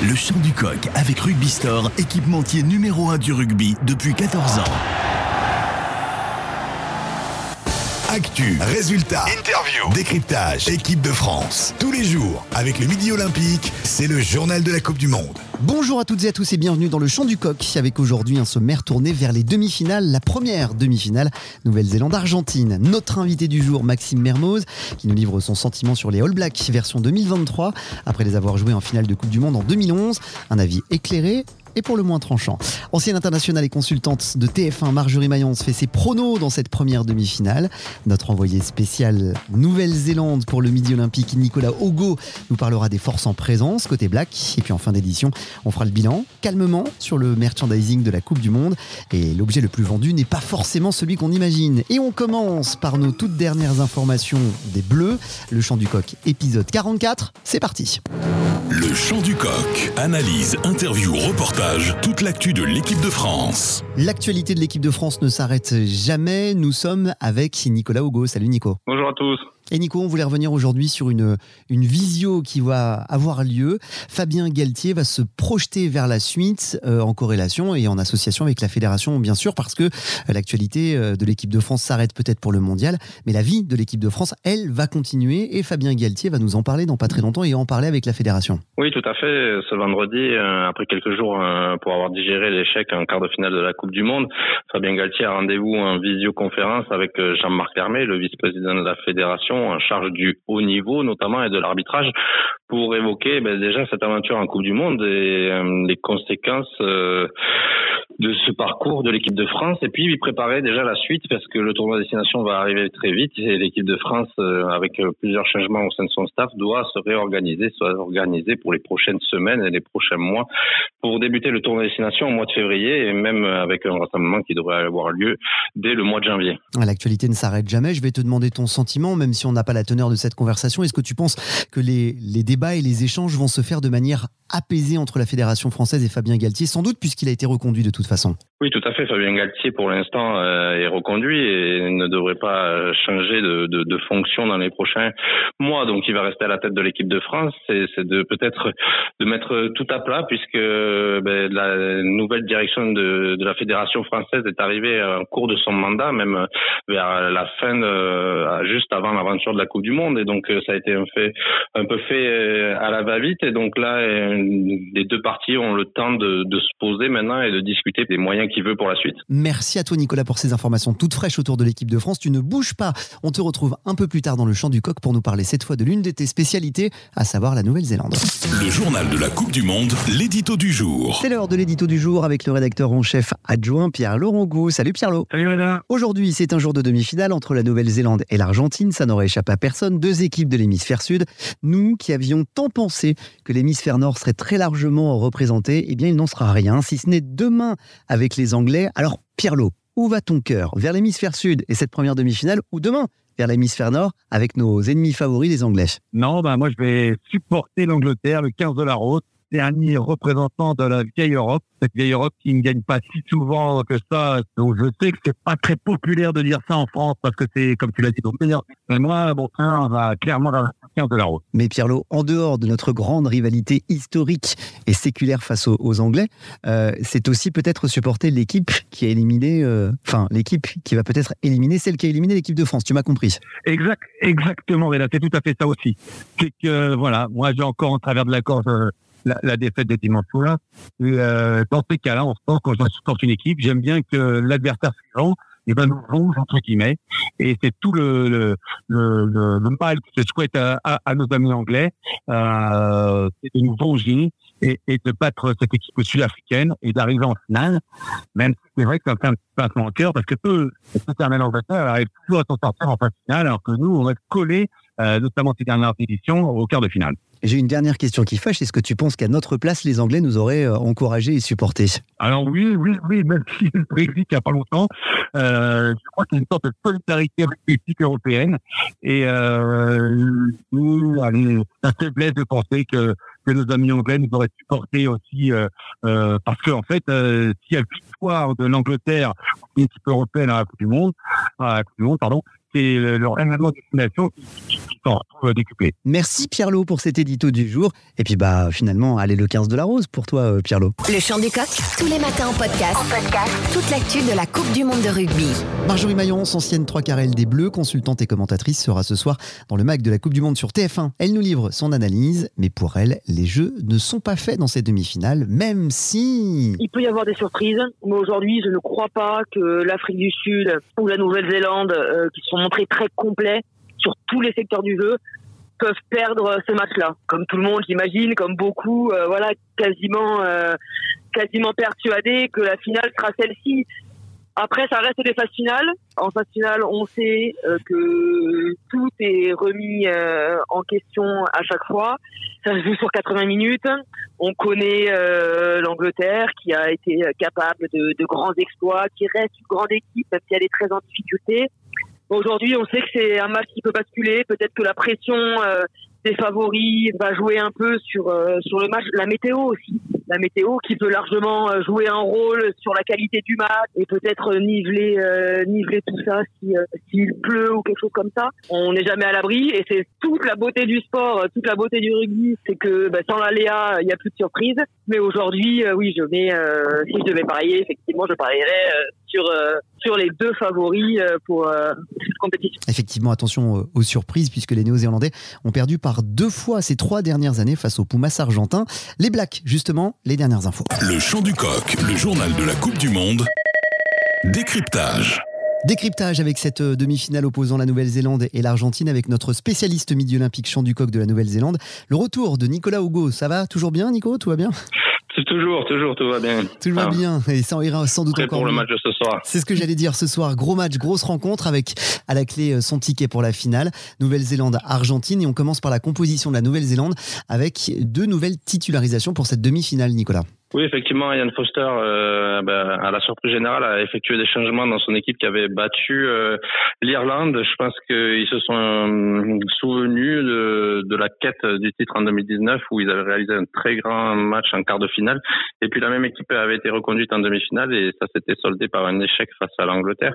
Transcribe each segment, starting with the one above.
Le chant du coq avec Rugby Store, équipementier numéro 1 du rugby depuis 14 ans. Actu, résultats, interview, décryptage, équipe de France. Tous les jours, avec le Midi Olympique, c'est le journal de la Coupe du Monde. Bonjour à toutes et à tous et bienvenue dans le Chant du Coq, avec aujourd'hui un sommaire tourné vers les demi-finales. La première demi-finale, Nouvelle-Zélande-Argentine. Notre invité du jour, Maxime Mermoz, qui nous livre son sentiment sur les All Blacks version 2023, après les avoir joués en finale de Coupe du Monde en 2011. Un avis éclairé pour le moins tranchant. Ancienne internationale et consultante de TF1, Marjorie Mayence fait ses pronos dans cette première demi-finale. Notre envoyé spécial Nouvelle-Zélande pour le Midi Olympique, Nicolas Ogo, nous parlera des forces en présence côté Black. Et puis en fin d'édition, on fera le bilan calmement sur le merchandising de la Coupe du Monde. Et l'objet le plus vendu n'est pas forcément celui qu'on imagine. Et on commence par nos toutes dernières informations des Bleus. Le chant du coq, épisode 44. C'est parti. Le chant du coq. Analyse, interview, reportage. Toute l'actu de l'équipe de France. L'actualité de l'équipe de France ne s'arrête jamais. Nous sommes avec Nicolas Hugo. Salut Nico. Bonjour à tous. Et Nico, on voulait revenir aujourd'hui sur une, une visio qui va avoir lieu. Fabien Galtier va se projeter vers la suite euh, en corrélation et en association avec la fédération, bien sûr, parce que euh, l'actualité euh, de l'équipe de France s'arrête peut-être pour le mondial, mais la vie de l'équipe de France, elle, va continuer et Fabien Galtier va nous en parler dans pas très longtemps et en parler avec la fédération. Oui, tout à fait. Ce vendredi, après quelques jours pour avoir digéré l'échec en quart de finale de la Coupe du Monde, Fabien Galtier a rendez-vous en visioconférence avec Jean-Marc Hermé, le vice-président de la fédération en charge du haut niveau notamment et de l'arbitrage pour évoquer ben, déjà cette aventure en Coupe du Monde et euh, les conséquences euh, de ce parcours de l'équipe de France et puis lui préparer déjà la suite parce que le tournoi destination va arriver très vite et l'équipe de France euh, avec plusieurs changements au sein de son staff doit se réorganiser, se réorganiser pour les prochaines semaines et les prochains mois pour débuter le tournoi destination au mois de février et même avec un rassemblement qui devrait avoir lieu dès le mois de janvier. L'actualité ne s'arrête jamais. Je vais te demander ton sentiment, même si on n'a pas la teneur de cette conversation. Est-ce que tu penses que les, les débats et les échanges vont se faire de manière apaisée entre la Fédération française et Fabien Galtier, sans doute puisqu'il a été reconduit de toute façon oui, tout à fait. Fabien Galtier, pour l'instant, euh, est reconduit et ne devrait pas euh, changer de, fonction dans les prochains mois. Donc, il va rester à la tête de l'équipe de France. C'est de peut-être de mettre tout à plat, puisque ben, la nouvelle direction de, de, la fédération française est arrivée en cours de son mandat, même vers la fin, de, juste avant l'aventure de la Coupe du Monde. Et donc, ça a été un fait un peu fait à la va-vite. Et donc là, les deux parties ont le temps de, de se poser maintenant et de discuter des moyens qui veut pour la suite. Merci à toi Nicolas pour ces informations toutes fraîches autour de l'équipe de France. Tu ne bouges pas. On te retrouve un peu plus tard dans le champ du coq pour nous parler cette fois de l'une de tes spécialités, à savoir la Nouvelle-Zélande. Le journal de la Coupe du Monde, l'édito du jour. C'est l'heure de l'édito du jour avec le rédacteur en chef adjoint Pierre Laurent Gou. Salut Pierre. Salut Reda. Aujourd'hui, c'est un jour de demi-finale entre la Nouvelle-Zélande et l'Argentine. Ça n'aurait échappé à personne. Deux équipes de l'hémisphère sud. Nous qui avions tant pensé que l'hémisphère nord serait très largement représenté, eh bien il n'en sera rien, si ce n'est demain avec les Anglais. Alors Pierlot, où va ton cœur? Vers l'hémisphère sud et cette première demi-finale ou demain vers l'hémisphère nord avec nos ennemis favoris, les Anglais? Non, ben moi je vais supporter l'Angleterre, le 15 de la route, dernier représentant de la vieille Europe, cette vieille Europe qui ne gagne pas si souvent que ça. Donc je sais que c'est pas très populaire de dire ça en France parce que c'est, comme tu l'as dit, donc mais moi, bon, on va clairement dans de la route. Mais Pierlot, en dehors de notre grande rivalité historique et séculaire face aux, Anglais, euh, c'est aussi peut-être supporter l'équipe qui a éliminé, euh, enfin l'équipe qui va peut-être éliminer celle qui a éliminé l'équipe de France. Tu m'as compris Exact, exactement, Réla, c'est tout à fait ça aussi. C'est que voilà, moi j'ai encore en travers de la corde euh, la, défaite des dimanche là. Euh, dans ces cas-là, on sent quand je supporte une équipe, j'aime bien que l'adversaire suivant eh ben, nous ronge, entre guillemets. Et c'est tout le, le, le, le, mal que je souhaite à, à, nos amis anglais, euh, c'est de nous venger et, et, de battre cette équipe sud-africaine et d'arriver en finale, même si c'est vrai que ça fait un petit pincement au cœur parce que peu, cette Angleterre arrive toujours à s'en sortir en finale alors que nous, on reste collés, euh, notamment ces dernières éditions, au quart de finale. J'ai une dernière question qui fâche. Est-ce que tu penses qu'à notre place, les Anglais nous auraient euh, encouragés et supportés? Alors oui, oui, oui, même si le Brexit il n'y a pas longtemps, euh, je crois qu'il y a une sorte de solidarité avec l'équipe européenne. Et euh, nous, allez, la faiblesse de penser que, nos amis anglais nous auraient supportés aussi, euh, euh, parce qu'en en fait, euh, s'il y a victoire de l'Angleterre, une équipe européenne à la Coupe du Monde, à la Coupe du Monde, pardon, c'est le, le règlement de destination qui, s'en retrouve décuplé. Merci Pierlot pour cet édito du jour. Et puis bah finalement, allez le 15 de la rose pour toi euh, Pierlot. Le chant du coq, tous les matins en podcast. En podcast. Toute l'actu de la Coupe du Monde de rugby. Marjorie Maillon, ancienne 3 carrel des Bleus, consultante et commentatrice, sera ce soir dans le mag de la Coupe du Monde sur TF1. Elle nous livre son analyse, mais pour elle, les jeux ne sont pas faits dans ces demi-finales, même si... Il peut y avoir des surprises, mais aujourd'hui, je ne crois pas que l'Afrique du Sud ou la Nouvelle-Zélande, euh, qui sont montrés très complets sur tous les secteurs du jeu, peuvent perdre ce match-là. Comme tout le monde, j'imagine, comme beaucoup, euh, voilà, quasiment, euh, quasiment persuadé que la finale sera celle-ci. Après, ça reste des phases finales. En phase finale, on sait euh, que tout est remis euh, en question à chaque fois. Ça se joue sur 80 minutes. On connaît euh, l'Angleterre qui a été capable de, de, grands exploits, qui reste une grande équipe, même si elle est très en difficulté. Aujourd'hui, on sait que c'est un match qui peut basculer. Peut-être que la pression euh, des favoris va jouer un peu sur euh, sur le match. La météo aussi, la météo qui peut largement euh, jouer un rôle sur la qualité du match et peut-être niveler euh, niveler tout ça si s'il pleut ou quelque chose comme ça. On n'est jamais à l'abri et c'est toute la beauté du sport, toute la beauté du rugby, c'est que bah, sans l'aléa, il n'y a plus de surprise. Mais aujourd'hui, oui, je mets si je devais parier, effectivement, je parierais sur sur les deux favoris pour cette compétition. Effectivement, attention aux surprises puisque les Néo-Zélandais ont perdu par deux fois ces trois dernières années face aux Pumas argentins. Les Blacks, justement, les dernières infos. Le chant du coq, le journal de la Coupe du Monde. Décryptage. Décryptage avec cette demi-finale opposant la Nouvelle-Zélande et l'Argentine avec notre spécialiste midi olympique chant du coq de la Nouvelle-Zélande. Le retour de Nicolas Hugo. Ça va toujours bien, Nico? Tout va bien? Toujours, toujours, tout va bien. Tout va ah. bien, et ça ira sans doute Prêt encore pour le match de ce soir. C'est ce que j'allais dire ce soir. Gros match, grosse rencontre avec à la clé son ticket pour la finale. Nouvelle-Zélande, Argentine. Et on commence par la composition de la Nouvelle-Zélande avec deux nouvelles titularisations pour cette demi-finale, Nicolas. Oui, effectivement, Ian Foster, euh, ben, à la surprise générale, a effectué des changements dans son équipe qui avait battu euh, l'Irlande. Je pense qu'ils se sont euh, souvenus de, de, la quête du titre en 2019 où ils avaient réalisé un très grand match en quart de finale. Et puis la même équipe avait été reconduite en demi-finale et ça s'était soldé par un échec face à l'Angleterre.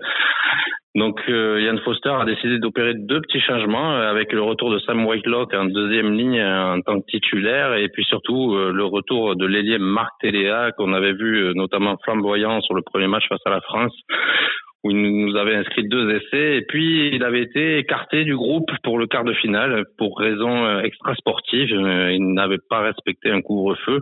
Donc euh, Foster a décidé d'opérer deux petits changements euh, avec le retour de Sam Whitelock en deuxième ligne euh, en tant que titulaire et puis surtout euh, le retour de l'ailier Marc Téléa qu'on avait vu notamment flamboyant sur le premier match face à la France où il nous avait inscrit deux essais et puis il avait été écarté du groupe pour le quart de finale pour raisons extra-sportives. Il n'avait pas respecté un couvre-feu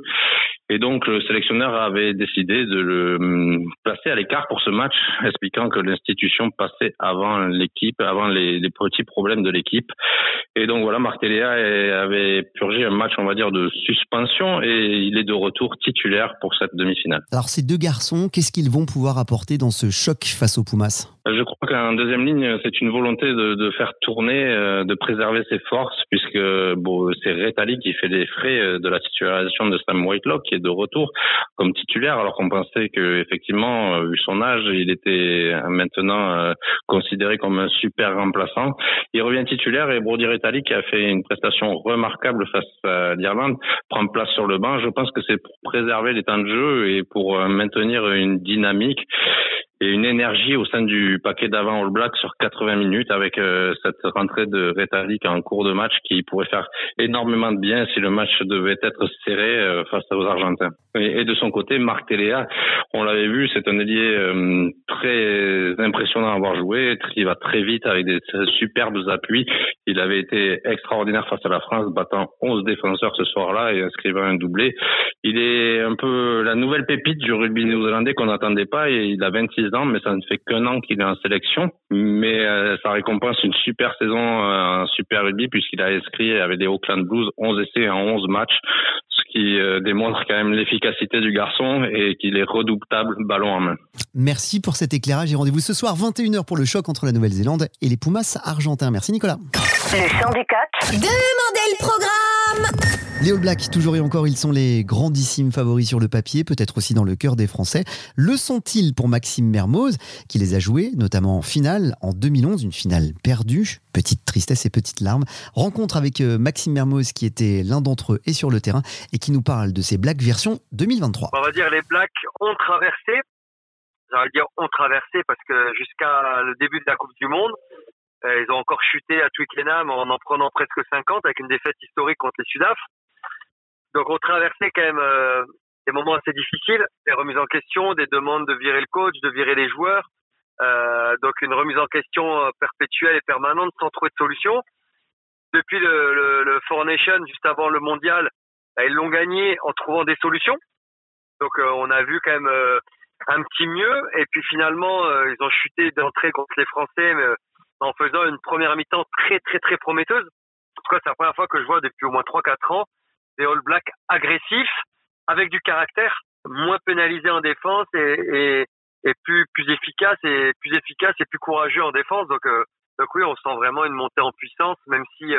et donc le sélectionneur avait décidé de le hum, placer à l'écart pour ce match, expliquant que l'institution passait avant l'équipe, avant les, petits problèmes de l'équipe. Et donc voilà, Marc Téléa avait purgé un match, on va dire, de suspension et il est de retour titulaire pour cette demi-finale. Alors ces deux garçons, qu'est-ce qu'ils vont pouvoir apporter dans ce choc face aux Je crois qu'en deuxième ligne, c'est une volonté de, de, faire tourner, euh, de préserver ses forces, puisque bon, c'est Retali qui fait les frais euh, de la titularisation de Sam Whitelock, qui est de retour comme titulaire, alors qu'on pensait que effectivement, euh, vu son âge, il était maintenant considéré comme un super remplaçant. Il revient titulaire et Brody Retali, qui a fait une prestation remarquable face à l'Irlande, prend place sur le banc. Je pense que c'est pour préserver les temps de jeu et pour maintenir une dynamique et une énergie au sein du paquet d'avant All Black sur 80 minutes avec euh, cette rentrée de Rétalique en cours de match qui pourrait faire énormément de bien si le match devait être serré euh, face aux Argentins. Et, et, de son côté, Marc Téléa, on l'avait vu, c'est un ailier euh, très impressionnant à avoir joué, il va très vite avec des superbes appuis. Il avait été extraordinaire face à la France, battant 11 défenseurs ce soir-là et inscrivant un doublé. Il est un peu la nouvelle pépite du rugby néo-zélandais qu'on n'attendait pas il a 26 ans, mais ça ne fait qu'un an qu'il est en sélection. Mais euh, ça récompense une super saison euh, en Super Rugby puisqu'il a inscrit avec les Auckland Blues 11 essais en 11 matchs, ce qui euh, démontre quand même l'efficacité du garçon et qu'il est redoutable ballon en main. Merci pour cet éclairage et rendez-vous ce soir 21h pour le choc entre la Nouvelle-Zélande et les Pumas argentins. Merci Nicolas. Le chant du coq. Demandez le programme les All Blacks, toujours et encore, ils sont les grandissimes favoris sur le papier, peut-être aussi dans le cœur des Français. Le sont-ils pour Maxime Mermoz, qui les a joués, notamment en finale, en 2011, une finale perdue, petite tristesse et petites larmes. Rencontre avec Maxime Mermoz, qui était l'un d'entre eux et sur le terrain, et qui nous parle de ces Blacks version 2023. On va dire les Blacks ont traversé, j'allais dire ont traversé parce que jusqu'à le début de la Coupe du Monde, ils ont encore chuté à Twickenham en en prenant presque 50 avec une défaite historique contre les Sudaf. Donc on traversait quand même des moments assez difficiles, des remises en question, des demandes de virer le coach, de virer les joueurs. Euh, donc une remise en question perpétuelle et permanente sans trouver de solution. Depuis le, le, Four Nations, juste avant le mondial, bah, ils l'ont gagné en trouvant des solutions. Donc euh, on a vu quand même euh, un petit mieux. Et puis finalement, euh, ils ont chuté d'entrée contre les Français mais, en faisant une première mi-temps très très très prometteuse. En tout cas, c'est la première fois que je vois depuis au moins 3-4 ans des All Blacks agressifs, avec du caractère, moins pénalisés en défense et, et, et plus plus efficace et plus efficace et plus courageux en défense. Donc donc oui, on sent vraiment une montée en puissance, même si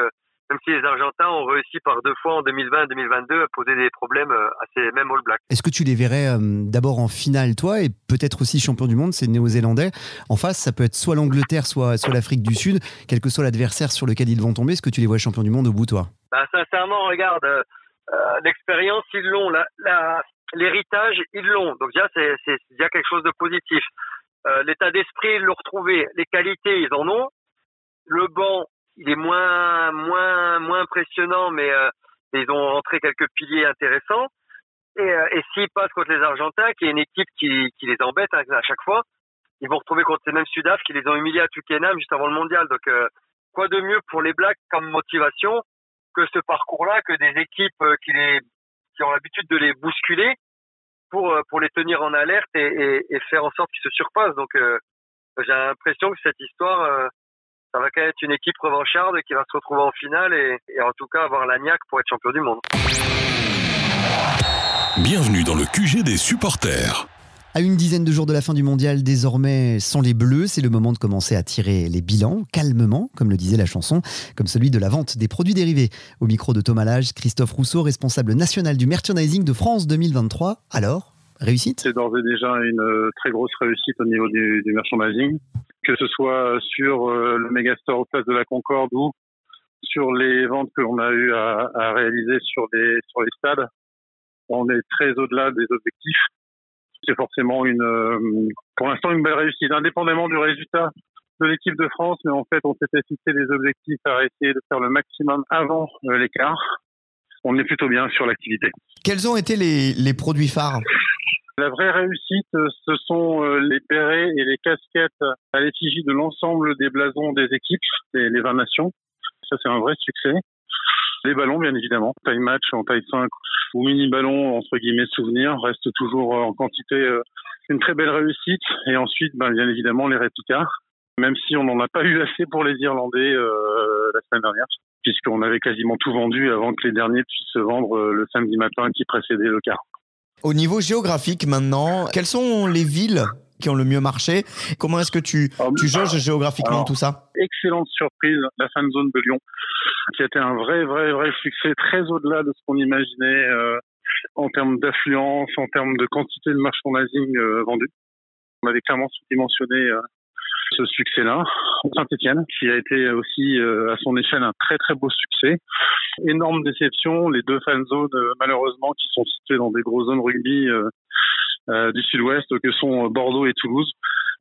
même si les Argentins ont réussi par deux fois en 2020 et 2022 à poser des problèmes euh, à ces mêmes All Blacks. Est-ce que tu les verrais euh, d'abord en finale, toi, et peut-être aussi champion du monde, c'est Néo-Zélandais? En face, ça peut être soit l'Angleterre, soit, soit l'Afrique du Sud, quel que soit l'adversaire sur lequel ils vont tomber. Est-ce que tu les vois champion du monde au bout, toi? Bah, Sincèrement, regarde, euh, l'expérience, ils l'ont. L'héritage, ils l'ont. Donc déjà, c'est déjà quelque chose de positif. L'état d'esprit, ils l'ont retrouvé. Les qualités, ils en ont. Le banc, il est moins moins moins impressionnant, mais euh, ils ont rentré quelques piliers intéressants. Et, euh, et s'ils passent contre les Argentins, qui est une équipe qui, qui les embête hein, à chaque fois, ils vont retrouver contre ces mêmes Sudaf qui les ont humiliés à Twickenham juste avant le mondial. Donc euh, quoi de mieux pour les Blacks comme motivation que ce parcours-là, que des équipes qui les qui ont l'habitude de les bousculer pour pour les tenir en alerte et, et, et faire en sorte qu'ils se surpassent. Donc j'ai l'impression que cette histoire ça va quand même être une équipe revancharde qui va se retrouver en finale et, et en tout cas avoir l'agnac pour être champion du monde. Bienvenue dans le QG des supporters. À une dizaine de jours de la fin du mondial, désormais sans les bleus, c'est le moment de commencer à tirer les bilans, calmement, comme le disait la chanson, comme celui de la vente des produits dérivés. Au micro de Thomas Lage, Christophe Rousseau, responsable national du merchandising de France 2023. Alors, réussite? C'est d'ores et déjà une euh, très grosse réussite au niveau du, du merchandising que ce soit sur euh, le Megastore Place de la Concorde ou sur les ventes que l'on a eu à, à, réaliser sur les sur les stades. On est très au-delà des objectifs. C'est forcément une, euh, pour l'instant, une belle réussite, indépendamment du résultat de l'équipe de France. Mais en fait, on s'était fixé des objectifs à essayer de faire le maximum avant euh, l'écart. On est plutôt bien sur l'activité. Quels ont été les, les produits phares? La vraie réussite, ce sont euh, les bérets et les casquettes à l'effigie de l'ensemble des blasons des équipes, les, les 20 nations. Ça, c'est un vrai succès. Les ballons, bien évidemment, taille match en taille 5 ou mini ballon, entre guillemets, souvenir, reste toujours euh, en quantité euh, une très belle réussite. Et ensuite, ben, bien évidemment, les réplicas, même si on n'en a pas eu assez pour les Irlandais euh, la semaine dernière, puisqu'on avait quasiment tout vendu avant que les derniers puissent se vendre le samedi matin qui précédait le quart. Au niveau géographique maintenant, quelles sont les villes qui ont le mieux marché? Comment est-ce que tu, ah tu jauges géographiquement alors, tout ça? Excellente surprise, la fan zone de Lyon, qui a été un vrai, vrai, vrai succès, très au-delà de ce qu'on imaginait euh, en termes d'affluence, en termes de quantité de merchandising euh, vendu. On avait clairement sous-dimensionné euh, ce succès-là. Saint-Etienne, qui a été aussi euh, à son échelle un très très beau succès. Énorme déception, les deux fan zones euh, malheureusement qui sont situées dans des grosses zones rugby euh, du sud-ouest que sont Bordeaux et Toulouse.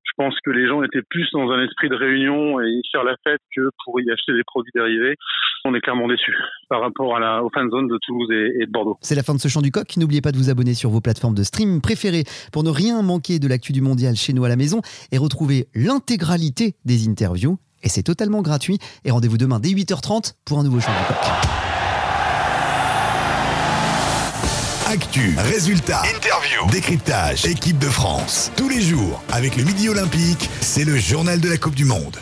Je pense que les gens étaient plus dans un esprit de réunion et faire la fête que pour y acheter des produits dérivés. On est clairement déçus par rapport à la, aux fan zone de Toulouse et, et de Bordeaux. C'est la fin de ce chant du coq. N'oubliez pas de vous abonner sur vos plateformes de stream préférées pour ne rien manquer de l'actu du mondial chez nous à la maison et retrouver l'intégralité des interviews. Et c'est totalement gratuit. Et rendez-vous demain dès 8h30 pour un nouveau chant du coq. Actu, résultats, interview, décryptage, équipe de France. Tous les jours, avec le Midi Olympique, c'est le journal de la Coupe du Monde.